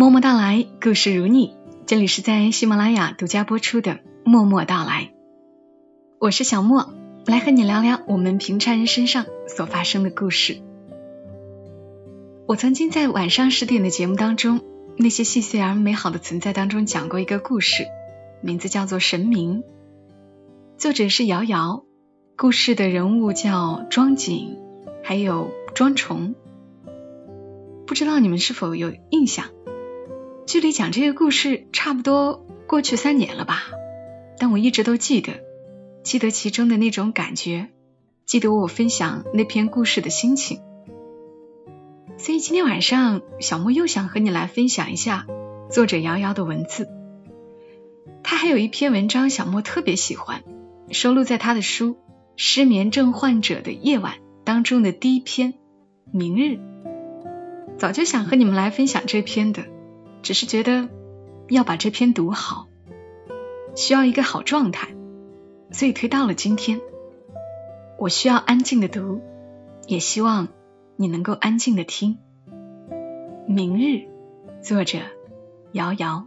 默默到来，故事如你。这里是在喜马拉雅独家播出的《默默到来》，我是小莫，来和你聊聊我们平常人身上所发生的故事。我曾经在晚上十点的节目当中，那些细碎而美好的存在当中讲过一个故事，名字叫做《神明》，作者是瑶瑶，故事的人物叫庄景，还有庄虫。不知道你们是否有印象？距离讲这个故事差不多过去三年了吧，但我一直都记得，记得其中的那种感觉，记得我分享那篇故事的心情。所以今天晚上，小莫又想和你来分享一下作者瑶瑶的文字。他还有一篇文章，小莫特别喜欢，收录在他的书《失眠症患者的夜晚》当中的第一篇《明日》。早就想和你们来分享这篇的，只是觉得要把这篇读好，需要一个好状态，所以推到了今天。我需要安静的读，也希望你能够安静的听。明日，作者瑶瑶。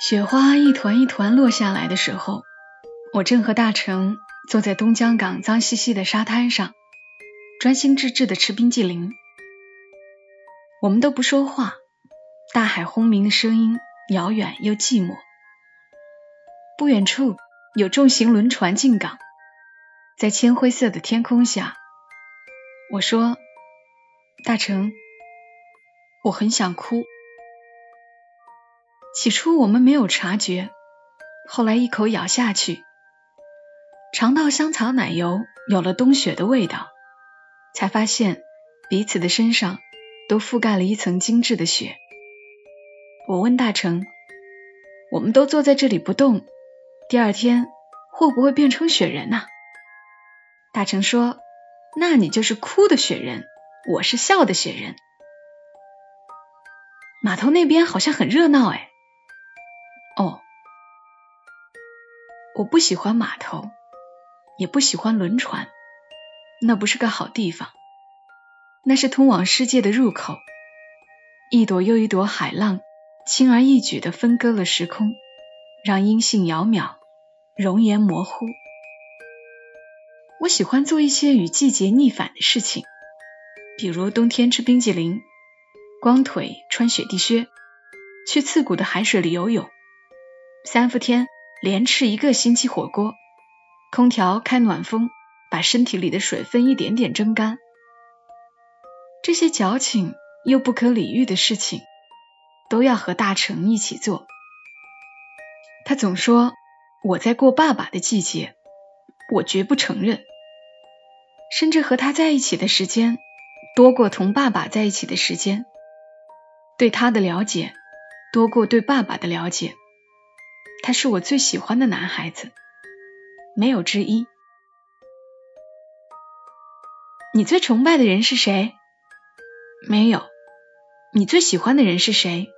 雪花一团一团落下来的时候，我正和大成坐在东江港脏兮兮的沙滩上。专心致志的吃冰激凌，我们都不说话。大海轰鸣的声音遥远又寂寞。不远处有重型轮船进港，在铅灰色的天空下，我说：“大成，我很想哭。”起初我们没有察觉，后来一口咬下去，尝到香草奶油有了冬雪的味道。才发现彼此的身上都覆盖了一层精致的雪。我问大成：“我们都坐在这里不动，第二天会不会变成雪人呐？”大成说：“那你就是哭的雪人，我是笑的雪人。”码头那边好像很热闹哎。哦，我不喜欢码头，也不喜欢轮船。那不是个好地方，那是通往世界的入口。一朵又一朵海浪，轻而易举地分割了时空，让音信杳渺，容颜模糊。我喜欢做一些与季节逆反的事情，比如冬天吃冰激凌，光腿穿雪地靴，去刺骨的海水里游泳，三伏天连吃一个星期火锅，空调开暖风。把身体里的水分一点点蒸干，这些矫情又不可理喻的事情，都要和大成一起做。他总说我在过爸爸的季节，我绝不承认。甚至和他在一起的时间多过同爸爸在一起的时间，对他的了解多过对爸爸的了解。他是我最喜欢的男孩子，没有之一。你最崇拜的人是谁？没有。你最喜欢的人是谁？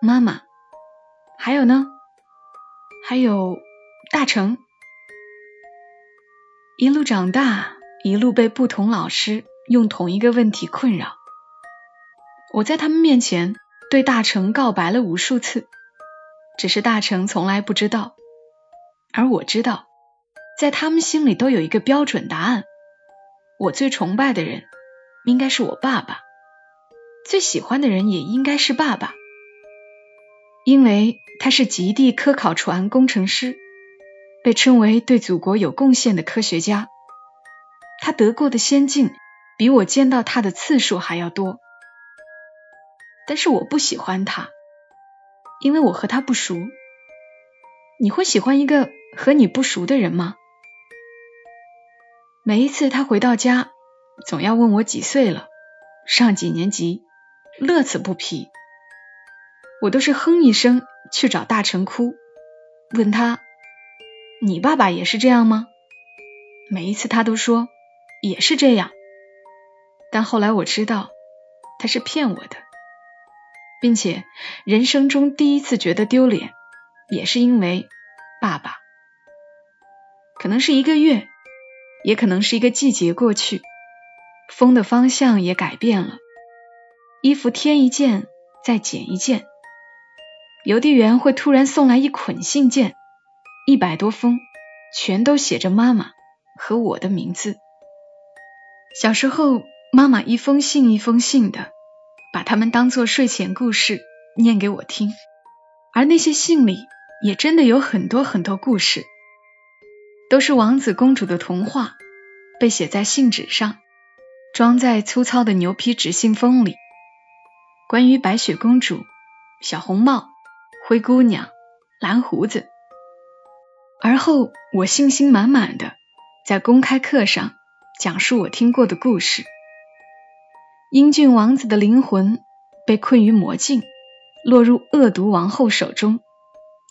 妈妈。还有呢？还有大成。一路长大，一路被不同老师用同一个问题困扰。我在他们面前对大成告白了无数次，只是大成从来不知道，而我知道，在他们心里都有一个标准答案。我最崇拜的人应该是我爸爸，最喜欢的人也应该是爸爸，因为他是极地科考船工程师，被称为对祖国有贡献的科学家。他得过的先进比我见到他的次数还要多，但是我不喜欢他，因为我和他不熟。你会喜欢一个和你不熟的人吗？每一次他回到家，总要问我几岁了，上几年级，乐此不疲。我都是哼一声去找大成哭，问他：“你爸爸也是这样吗？”每一次他都说也是这样，但后来我知道他是骗我的，并且人生中第一次觉得丢脸，也是因为爸爸，可能是一个月。也可能是一个季节过去，风的方向也改变了，衣服添一件再减一件，邮递员会突然送来一捆信件，一百多封，全都写着妈妈和我的名字。小时候，妈妈一封信一封信的，把它们当做睡前故事念给我听，而那些信里也真的有很多很多故事，都是王子公主的童话，被写在信纸上，装在粗糙的牛皮纸信封里。关于白雪公主、小红帽、灰姑娘、蓝胡子。而后，我信心满满的在公开课上。讲述我听过的故事。英俊王子的灵魂被困于魔镜，落入恶毒王后手中。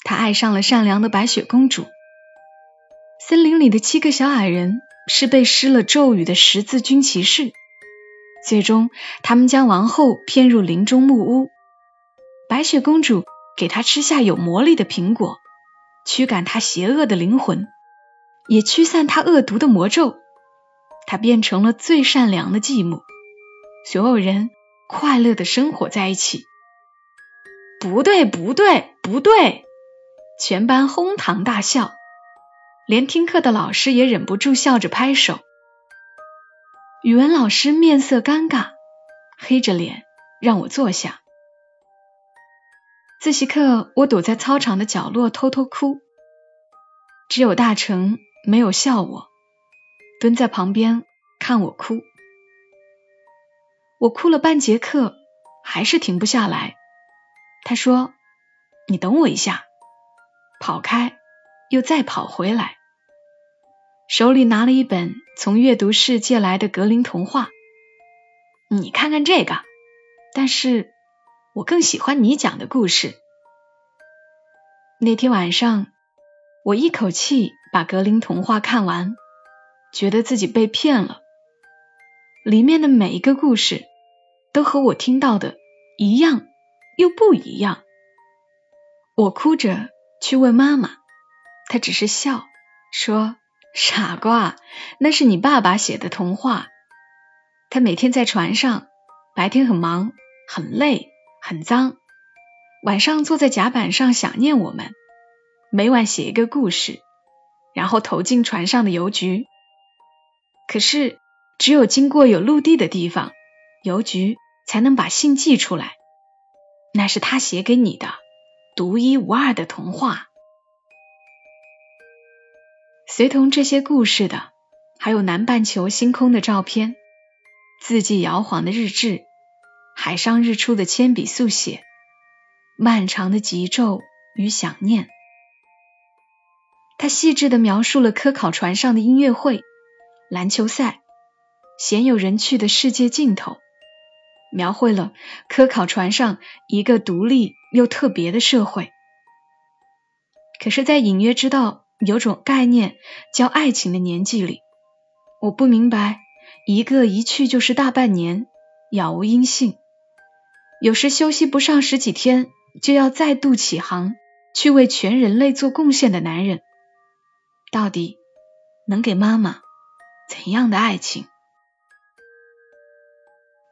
他爱上了善良的白雪公主。森林里的七个小矮人是被施了咒语的十字军骑士。最终，他们将王后骗入林中木屋。白雪公主给她吃下有魔力的苹果，驱赶她邪恶的灵魂，也驱散她恶毒的魔咒。他变成了最善良的继母，所有人快乐的生活在一起。不对，不对，不对！全班哄堂大笑，连听课的老师也忍不住笑着拍手。语文老师面色尴尬，黑着脸让我坐下。自习课，我躲在操场的角落偷偷哭，只有大成没有笑我。蹲在旁边看我哭，我哭了半节课，还是停不下来。他说：“你等我一下。”跑开，又再跑回来，手里拿了一本从阅读室借来的格林童话。你看看这个，但是我更喜欢你讲的故事。那天晚上，我一口气把格林童话看完。觉得自己被骗了，里面的每一个故事都和我听到的一样又不一样。我哭着去问妈妈，她只是笑说：“傻瓜，那是你爸爸写的童话。他每天在船上，白天很忙、很累、很脏，晚上坐在甲板上想念我们，每晚写一个故事，然后投进船上的邮局。”可是，只有经过有陆地的地方，邮局才能把信寄出来。那是他写给你的独一无二的童话。随同这些故事的，还有南半球星空的照片、字迹摇晃的日志、海上日出的铅笔速写、漫长的急骤与想念。他细致的描述了科考船上的音乐会。篮球赛，鲜有人去的世界尽头，描绘了科考船上一个独立又特别的社会。可是，在隐约知道有种概念叫爱情的年纪里，我不明白，一个一去就是大半年，杳无音信，有时休息不上十几天，就要再度起航去为全人类做贡献的男人，到底能给妈妈？怎样的爱情？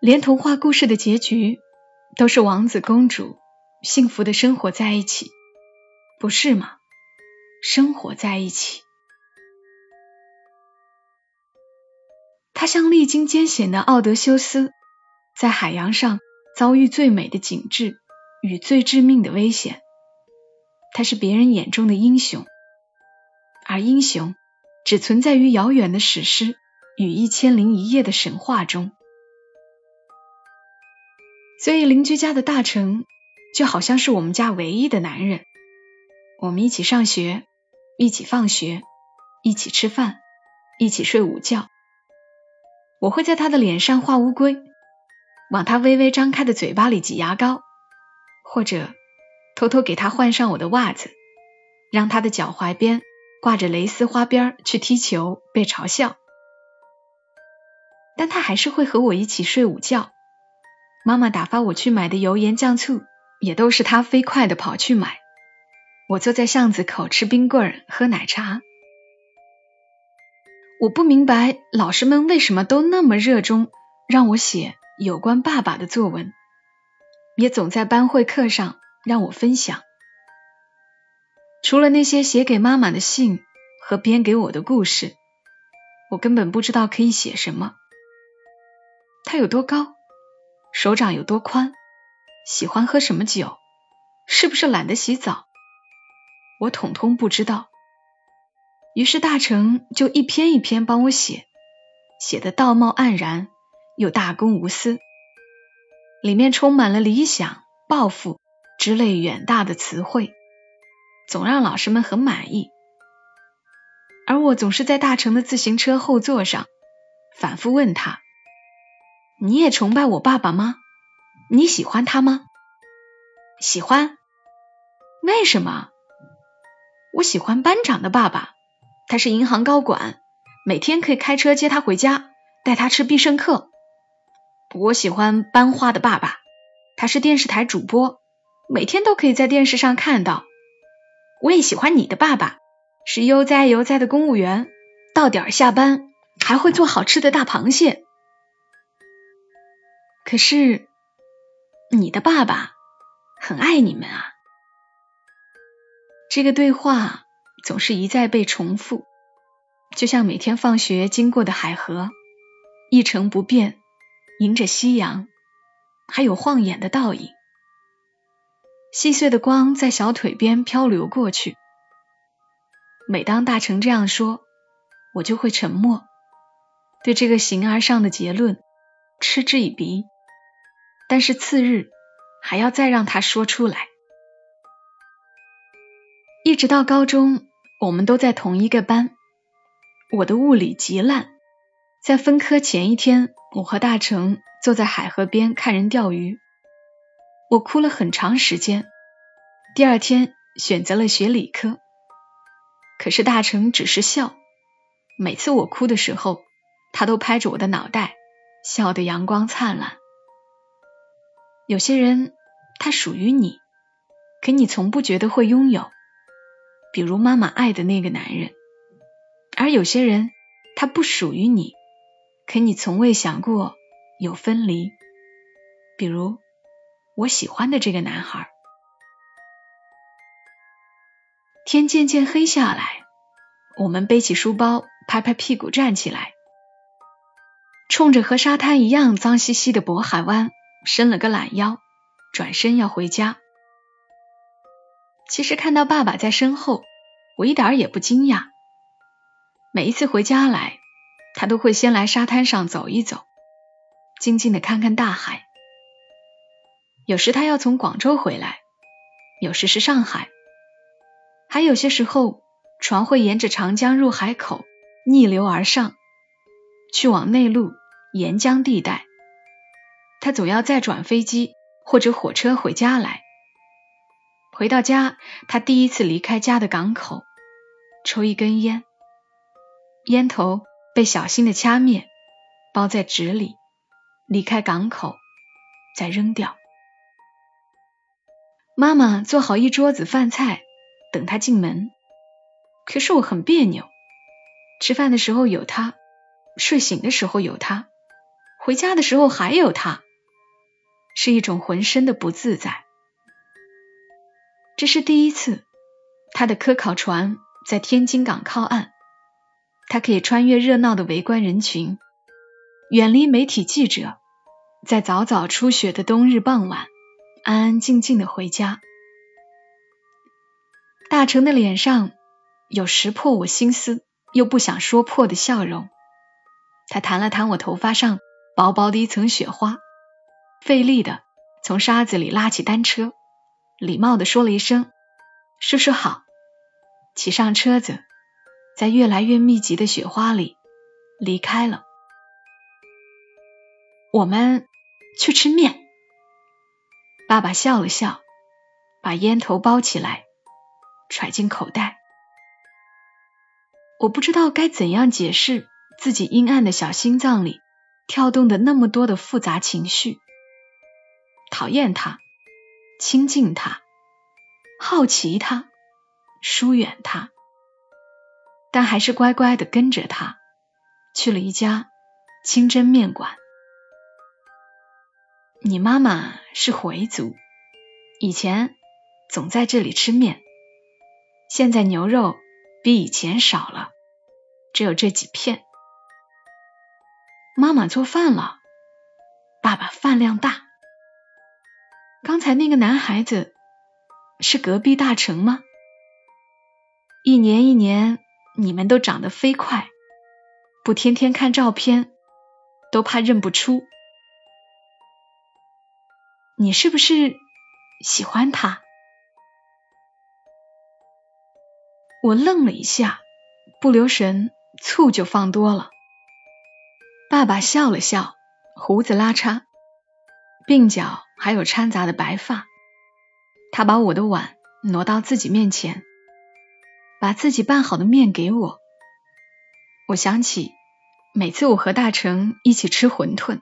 连童话故事的结局都是王子公主幸福的生活在一起，不是吗？生活在一起。他像历经艰险的奥德修斯，在海洋上遭遇最美的景致与最致命的危险。他是别人眼中的英雄，而英雄。只存在于遥远的史诗与一千零一夜的神话中，所以邻居家的大成就好像是我们家唯一的男人。我们一起上学，一起放学，一起吃饭，一起睡午觉。我会在他的脸上画乌龟，往他微微张开的嘴巴里挤牙膏，或者偷偷给他换上我的袜子，让他的脚踝边。挂着蕾丝花边去踢球被嘲笑，但他还是会和我一起睡午觉。妈妈打发我去买的油盐酱醋，也都是他飞快的跑去买。我坐在巷子口吃冰棍儿喝奶茶。我不明白老师们为什么都那么热衷让我写有关爸爸的作文，也总在班会课上让我分享。除了那些写给妈妈的信和编给我的故事，我根本不知道可以写什么。他有多高？手掌有多宽？喜欢喝什么酒？是不是懒得洗澡？我统统不知道。于是大成就一篇一篇帮我写，写的道貌岸然又大公无私，里面充满了理想、抱负之类远大的词汇，总让老师们很满意。而我总是在大成的自行车后座上反复问他。你也崇拜我爸爸吗？你喜欢他吗？喜欢。为什么？我喜欢班长的爸爸，他是银行高管，每天可以开车接他回家，带他吃必胜客。我喜欢班花的爸爸，他是电视台主播，每天都可以在电视上看到。我也喜欢你的爸爸，是悠哉悠哉的公务员，到点下班还会做好吃的大螃蟹。可是，你的爸爸很爱你们啊！这个对话总是一再被重复，就像每天放学经过的海河，一成不变，迎着夕阳，还有晃眼的倒影。细碎的光在小腿边漂流过去。每当大成这样说，我就会沉默，对这个形而上的结论嗤之以鼻。但是次日还要再让他说出来。一直到高中，我们都在同一个班。我的物理极烂，在分科前一天，我和大成坐在海河边看人钓鱼，我哭了很长时间。第二天选择了学理科，可是大成只是笑。每次我哭的时候，他都拍着我的脑袋，笑得阳光灿烂。有些人，他属于你，可你从不觉得会拥有，比如妈妈爱的那个男人；而有些人，他不属于你，可你从未想过有分离，比如我喜欢的这个男孩。天渐渐黑下来，我们背起书包，拍拍屁股站起来，冲着和沙滩一样脏兮兮的渤海湾。伸了个懒腰，转身要回家。其实看到爸爸在身后，我一点也不惊讶。每一次回家来，他都会先来沙滩上走一走，静静的看看大海。有时他要从广州回来，有时是上海，还有些时候船会沿着长江入海口逆流而上，去往内陆沿江地带。他总要再转飞机或者火车回家来。回到家，他第一次离开家的港口，抽一根烟，烟头被小心的掐灭，包在纸里，离开港口，再扔掉。妈妈做好一桌子饭菜，等他进门。可是我很别扭，吃饭的时候有他，睡醒的时候有他，回家的时候还有他。是一种浑身的不自在。这是第一次，他的科考船在天津港靠岸，他可以穿越热闹的围观人群，远离媒体记者，在早早初雪的冬日傍晚，安安静静的回家。大成的脸上有识破我心思又不想说破的笑容，他弹了弹我头发上薄薄的一层雪花。费力的从沙子里拉起单车，礼貌的说了一声“叔叔好”，骑上车子，在越来越密集的雪花里离开了。我们去吃面。爸爸笑了笑，把烟头包起来，揣进口袋。我不知道该怎样解释自己阴暗的小心脏里跳动的那么多的复杂情绪。讨厌他，亲近他，好奇他，疏远他，但还是乖乖的跟着他去了一家清真面馆。你妈妈是回族，以前总在这里吃面，现在牛肉比以前少了，只有这几片。妈妈做饭了，爸爸饭量大。刚才那个男孩子是隔壁大成吗？一年一年，你们都长得飞快，不天天看照片，都怕认不出。你是不是喜欢他？我愣了一下，不留神醋就放多了。爸爸笑了笑，胡子拉碴，鬓角还有掺杂的白发。他把我的碗挪到自己面前，把自己拌好的面给我。我想起每次我和大成一起吃馄饨。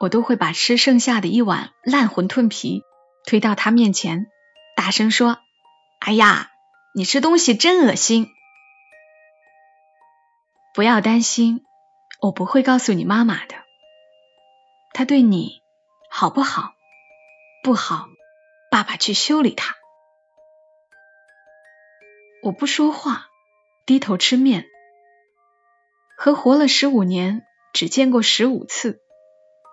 我都会把吃剩下的一碗烂馄饨皮推到他面前，大声说：“哎呀，你吃东西真恶心！”不要担心，我不会告诉你妈妈的。他对你好不好？不好，爸爸去修理他。我不说话，低头吃面。和活了十五年，只见过十五次。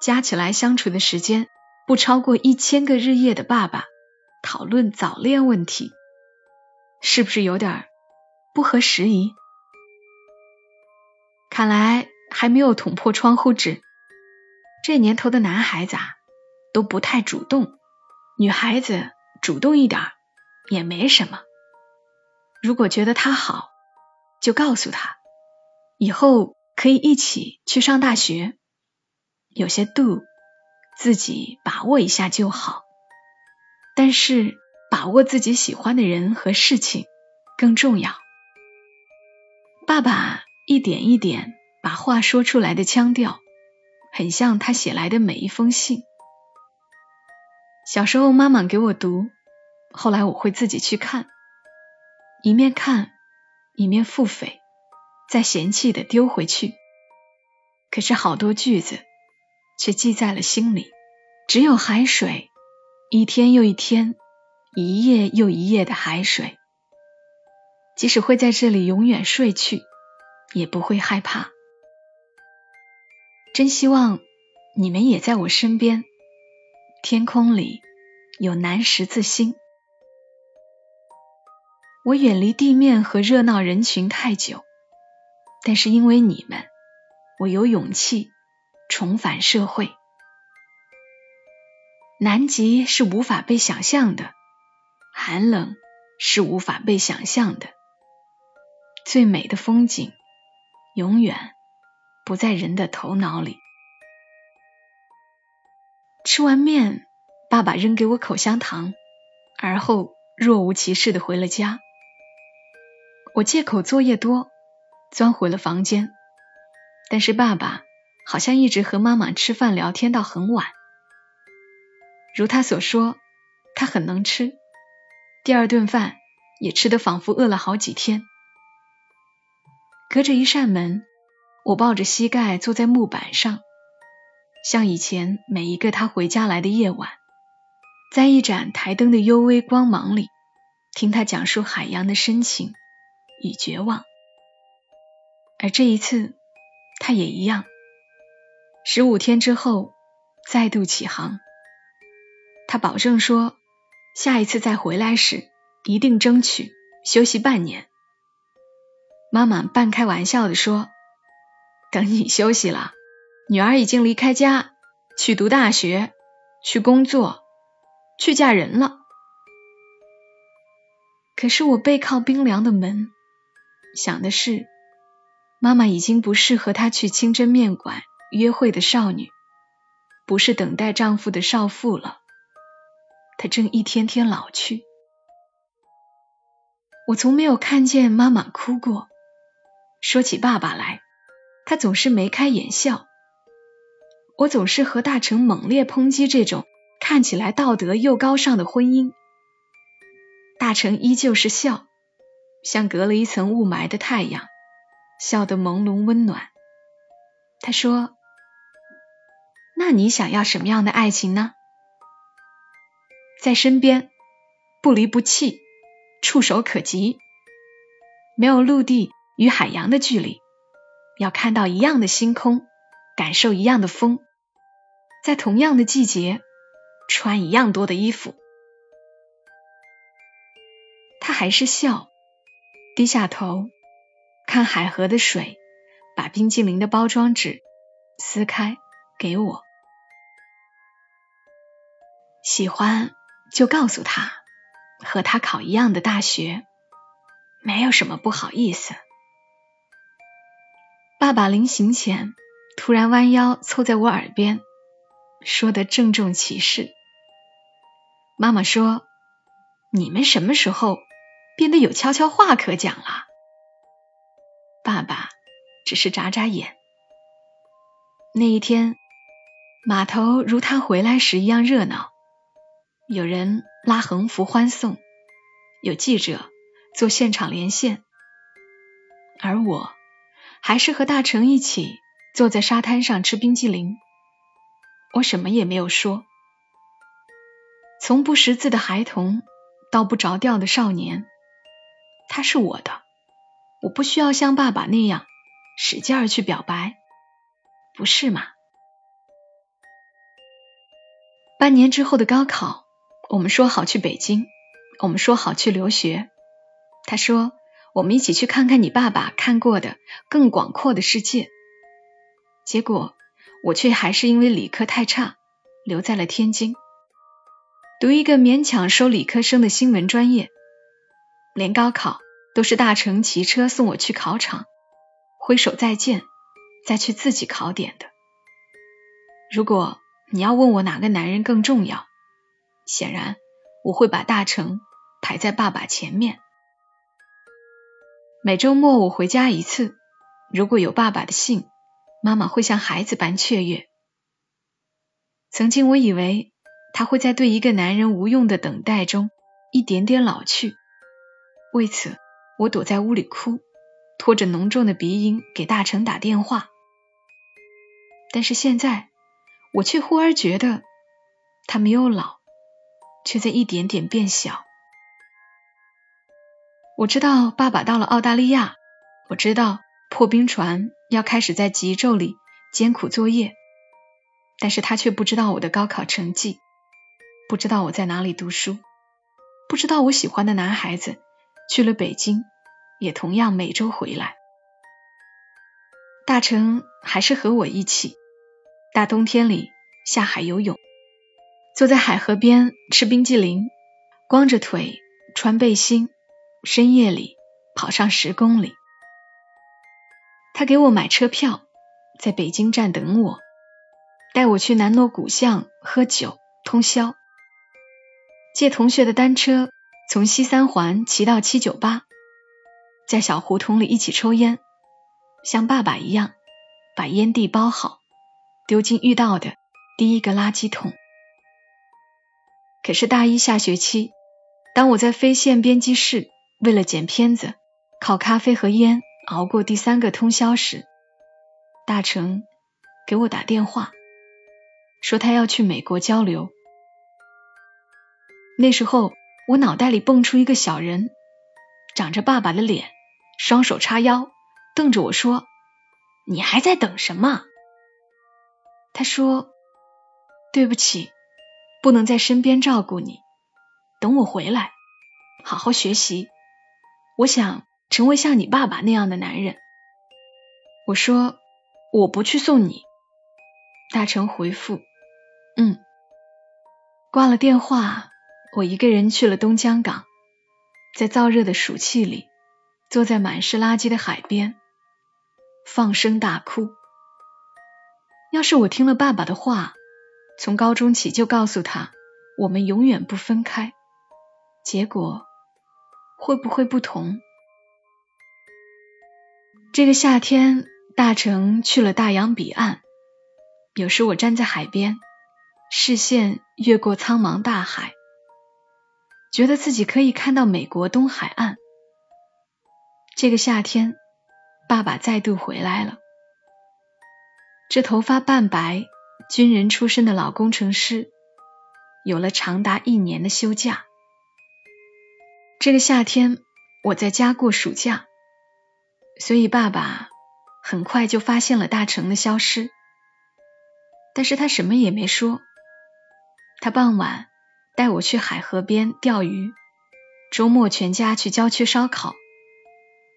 加起来相处的时间不超过一千个日夜的爸爸，讨论早恋问题，是不是有点不合时宜？看来还没有捅破窗户纸。这年头的男孩子啊，都不太主动，女孩子主动一点也没什么。如果觉得他好，就告诉他，以后可以一起去上大学。有些度，自己把握一下就好。但是把握自己喜欢的人和事情更重要。爸爸一点一点把话说出来的腔调，很像他写来的每一封信。小时候妈妈给我读，后来我会自己去看，一面看一面腹诽，再嫌弃的丢回去。可是好多句子。却记在了心里。只有海水，一天又一天，一夜又一夜的海水，即使会在这里永远睡去，也不会害怕。真希望你们也在我身边。天空里有南十字星。我远离地面和热闹人群太久，但是因为你们，我有勇气。重返社会，南极是无法被想象的，寒冷是无法被想象的，最美的风景永远不在人的头脑里。吃完面，爸爸扔给我口香糖，而后若无其事的回了家。我借口作业多，钻回了房间，但是爸爸。好像一直和妈妈吃饭聊天到很晚。如他所说，他很能吃，第二顿饭也吃得仿佛饿了好几天。隔着一扇门，我抱着膝盖坐在木板上，像以前每一个他回家来的夜晚，在一盏台灯的幽微光芒里，听他讲述海洋的深情与绝望。而这一次，他也一样。十五天之后再度起航，他保证说，下一次再回来时一定争取休息半年。妈妈半开玩笑的说：“等你休息了，女儿已经离开家去读大学、去工作、去嫁人了。”可是我背靠冰凉的门，想的是，妈妈已经不是和她去清真面馆。约会的少女，不是等待丈夫的少妇了，她正一天天老去。我从没有看见妈妈哭过。说起爸爸来，他总是眉开眼笑。我总是和大成猛烈抨击这种看起来道德又高尚的婚姻，大成依旧是笑，像隔了一层雾霾的太阳，笑得朦胧温暖。他说。那你想要什么样的爱情呢？在身边，不离不弃，触手可及。没有陆地与海洋的距离，要看到一样的星空，感受一样的风，在同样的季节，穿一样多的衣服。他还是笑，低下头看海河的水，把冰激凌的包装纸撕开给我。喜欢就告诉他，和他考一样的大学。没有什么不好意思。爸爸临行前突然弯腰凑在我耳边，说的郑重其事。妈妈说：“你们什么时候变得有悄悄话可讲了？”爸爸只是眨眨眼。那一天，码头如他回来时一样热闹，有人拉横幅欢送，有记者。做现场连线，而我还是和大成一起坐在沙滩上吃冰激凌。我什么也没有说。从不识字的孩童到不着调的少年，他是我的，我不需要像爸爸那样使劲儿去表白，不是吗？半年之后的高考，我们说好去北京，我们说好去留学。他说：“我们一起去看看你爸爸看过的更广阔的世界。”结果我却还是因为理科太差，留在了天津，读一个勉强收理科生的新闻专业。连高考都是大成骑车送我去考场，挥手再见，再去自己考点的。如果你要问我哪个男人更重要，显然我会把大成排在爸爸前面。每周末我回家一次，如果有爸爸的信，妈妈会像孩子般雀跃。曾经我以为他会在对一个男人无用的等待中一点点老去，为此我躲在屋里哭，拖着浓重的鼻音给大成打电话。但是现在，我却忽而觉得他没有老，却在一点点变小。我知道爸爸到了澳大利亚，我知道破冰船要开始在极昼里艰苦作业，但是他却不知道我的高考成绩，不知道我在哪里读书，不知道我喜欢的男孩子去了北京，也同样每周回来。大成还是和我一起，大冬天里下海游泳，坐在海河边吃冰激凌，光着腿穿背心。深夜里跑上十公里，他给我买车票，在北京站等我，带我去南锣鼓巷喝酒通宵，借同学的单车从西三环骑到七九八，在小胡同里一起抽烟，像爸爸一样把烟蒂包好，丢进遇到的第一个垃圾桶。可是大一下学期，当我在飞线编辑室。为了剪片子，靠咖啡和烟熬过第三个通宵时，大成给我打电话，说他要去美国交流。那时候我脑袋里蹦出一个小人，长着爸爸的脸，双手叉腰，瞪着我说：“你还在等什么？”他说：“对不起，不能在身边照顾你，等我回来，好好学习。”我想成为像你爸爸那样的男人。我说我不去送你。大成回复：嗯。挂了电话，我一个人去了东江港，在燥热的暑气里，坐在满是垃圾的海边，放声大哭。要是我听了爸爸的话，从高中起就告诉他我们永远不分开，结果。会不会不同？这个夏天，大成去了大洋彼岸。有时我站在海边，视线越过苍茫大海，觉得自己可以看到美国东海岸。这个夏天，爸爸再度回来了。这头发半白、军人出身的老工程师，有了长达一年的休假。这个夏天我在家过暑假，所以爸爸很快就发现了大成的消失。但是他什么也没说。他傍晚带我去海河边钓鱼，周末全家去郊区烧烤，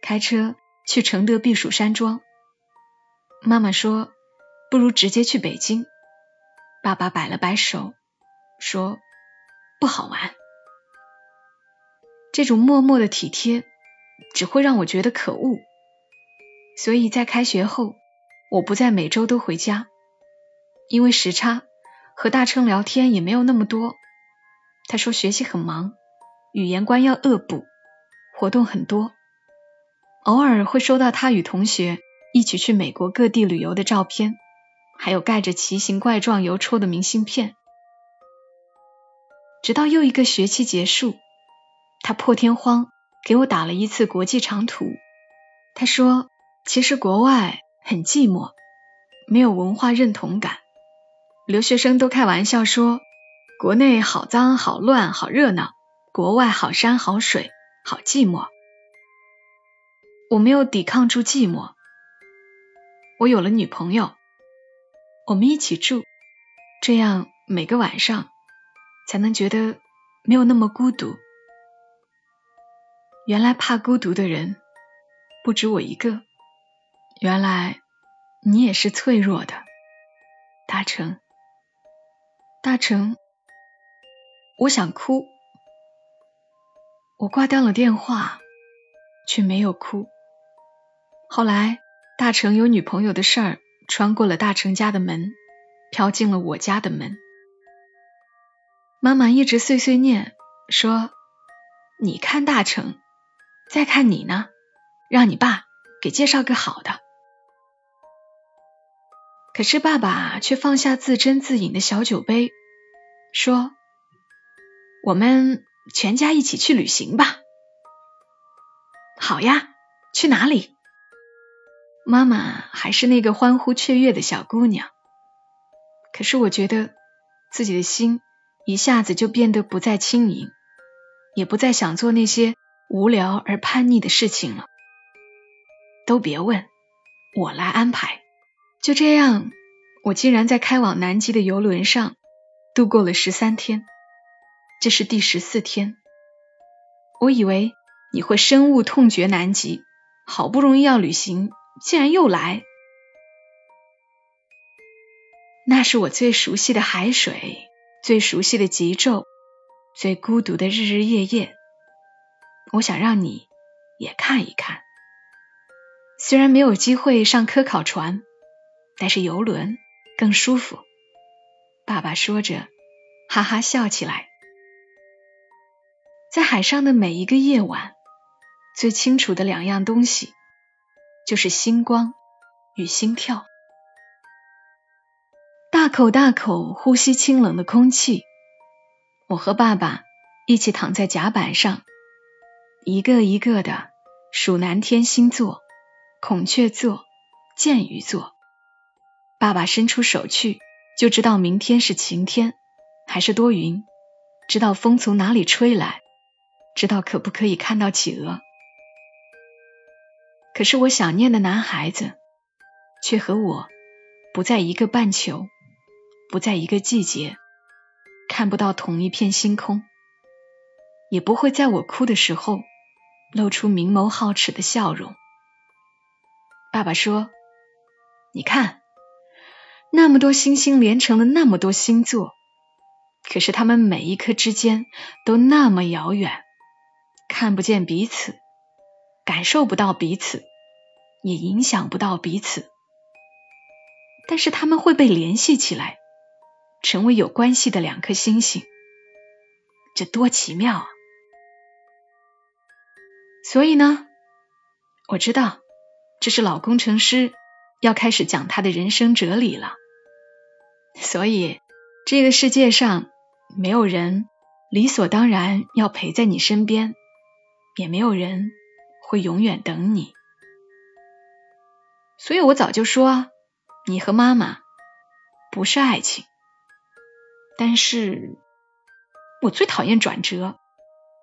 开车去承德避暑山庄。妈妈说：“不如直接去北京。”爸爸摆了摆手，说：“不好玩。”这种默默的体贴，只会让我觉得可恶。所以在开学后，我不再每周都回家，因为时差，和大成聊天也没有那么多。他说学习很忙，语言关要恶补，活动很多，偶尔会收到他与同学一起去美国各地旅游的照片，还有盖着奇形怪状邮戳的明信片。直到又一个学期结束。他破天荒给我打了一次国际长途。他说：“其实国外很寂寞，没有文化认同感。留学生都开玩笑说，国内好脏、好乱、好热闹；国外好山、好水、好寂寞。我没有抵抗住寂寞，我有了女朋友，我们一起住，这样每个晚上才能觉得没有那么孤独。”原来怕孤独的人不止我一个，原来你也是脆弱的，大成，大成，我想哭，我挂掉了电话，却没有哭。后来大成有女朋友的事儿穿过了大成家的门，飘进了我家的门。妈妈一直碎碎念说：“你看大成。”再看你呢，让你爸给介绍个好的。可是爸爸却放下自斟自饮的小酒杯，说：“我们全家一起去旅行吧。”好呀，去哪里？妈妈还是那个欢呼雀跃的小姑娘，可是我觉得自己的心一下子就变得不再轻盈，也不再想做那些。无聊而叛逆的事情了，都别问，我来安排。就这样，我竟然在开往南极的游轮上度过了十三天，这是第十四天。我以为你会深恶痛绝南极，好不容易要旅行，竟然又来。那是我最熟悉的海水，最熟悉的极昼，最孤独的日日夜夜。我想让你也看一看，虽然没有机会上科考船，但是游轮更舒服。爸爸说着，哈哈笑起来。在海上的每一个夜晚，最清楚的两样东西，就是星光与心跳。大口大口呼吸清冷的空气，我和爸爸一起躺在甲板上。一个一个的数南天星座，孔雀座、剑鱼座。爸爸伸出手去，就知道明天是晴天还是多云，知道风从哪里吹来，知道可不可以看到企鹅。可是我想念的男孩子，却和我不在一个半球，不在一个季节，看不到同一片星空，也不会在我哭的时候。露出明眸皓齿的笑容。爸爸说：“你看，那么多星星连成了那么多星座，可是他们每一颗之间都那么遥远，看不见彼此，感受不到彼此，也影响不到彼此。但是他们会被联系起来，成为有关系的两颗星星，这多奇妙啊！”所以呢，我知道这是老工程师要开始讲他的人生哲理了。所以这个世界上没有人理所当然要陪在你身边，也没有人会永远等你。所以我早就说，你和妈妈不是爱情，但是我最讨厌转折。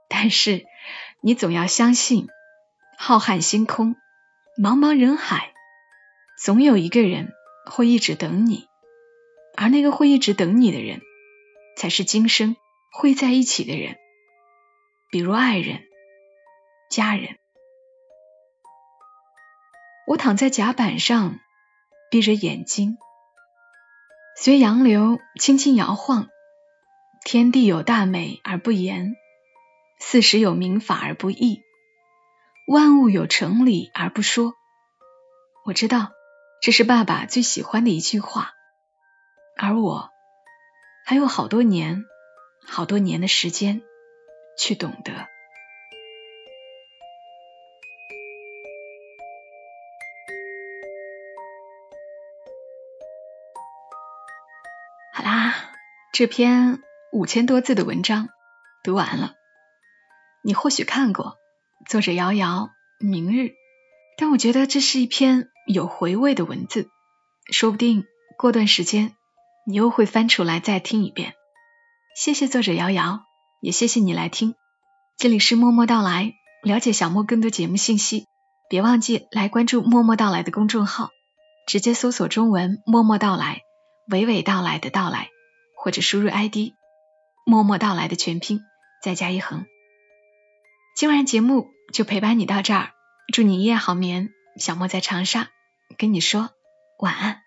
但是你总要相信，浩瀚星空，茫茫人海，总有一个人会一直等你，而那个会一直等你的人，才是今生会在一起的人，比如爱人、家人。我躺在甲板上，闭着眼睛，随洋流轻轻摇晃。天地有大美而不言，四时有明法而不议，万物有成理而不说。我知道这是爸爸最喜欢的一句话，而我还有好多年、好多年的时间去懂得。这篇五千多字的文章读完了。你或许看过，作者遥遥、明日，但我觉得这是一篇有回味的文字，说不定过段时间你又会翻出来再听一遍。谢谢作者遥遥，也谢谢你来听。这里是默默到来，了解小莫更多节目信息，别忘记来关注默默到来的公众号，直接搜索中文默默到来。娓娓道来的到来，或者输入 ID“ 默默到来”的全拼，再加一横。今晚节目就陪伴你到这儿，祝你一夜好眠。小莫在长沙跟你说晚安。